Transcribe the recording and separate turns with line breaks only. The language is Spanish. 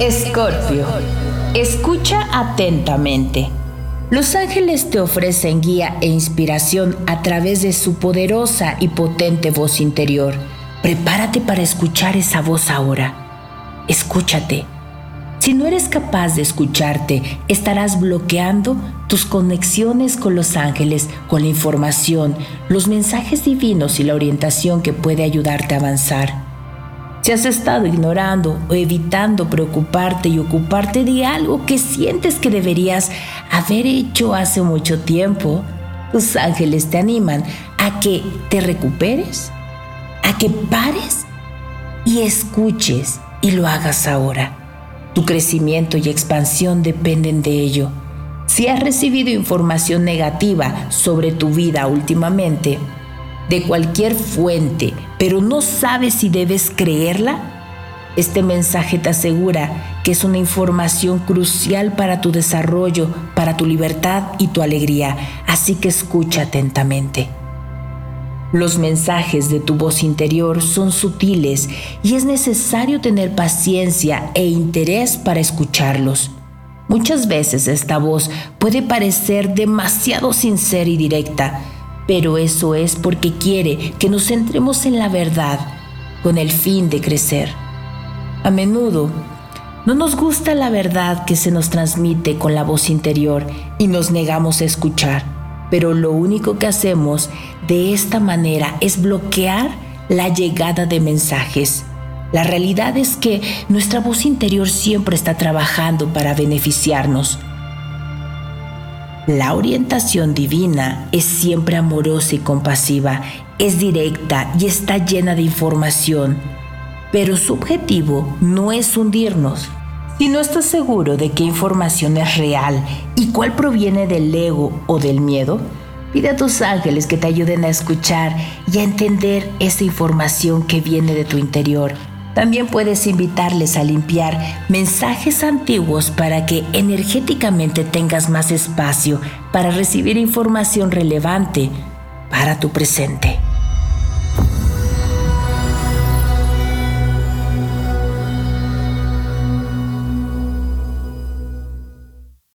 Escorpio, escucha atentamente. Los ángeles te ofrecen guía e inspiración a través de su poderosa y potente voz interior. Prepárate para escuchar esa voz ahora. Escúchate. Si no eres capaz de escucharte, estarás bloqueando tus conexiones con los ángeles, con la información, los mensajes divinos y la orientación que puede ayudarte a avanzar. Si has estado ignorando o evitando preocuparte y ocuparte de algo que sientes que deberías haber hecho hace mucho tiempo, tus ángeles te animan a que te recuperes, a que pares y escuches y lo hagas ahora. Tu crecimiento y expansión dependen de ello. Si has recibido información negativa sobre tu vida últimamente, de cualquier fuente, pero no sabes si debes creerla? Este mensaje te asegura que es una información crucial para tu desarrollo, para tu libertad y tu alegría, así que escucha atentamente. Los mensajes de tu voz interior son sutiles y es necesario tener paciencia e interés para escucharlos. Muchas veces esta voz puede parecer demasiado sincera y directa, pero eso es porque quiere que nos centremos en la verdad con el fin de crecer. A menudo no nos gusta la verdad que se nos transmite con la voz interior y nos negamos a escuchar, pero lo único que hacemos de esta manera es bloquear la llegada de mensajes. La realidad es que nuestra voz interior siempre está trabajando para beneficiarnos la orientación divina es siempre amorosa y compasiva, es directa y está llena de información, pero su objetivo no es hundirnos. Si no estás seguro de qué información es real y cuál proviene del ego o del miedo, pide a tus ángeles que te ayuden a escuchar y a entender esa información que viene de tu interior también puedes invitarles a limpiar mensajes antiguos para que energéticamente tengas más espacio para recibir información relevante para tu presente.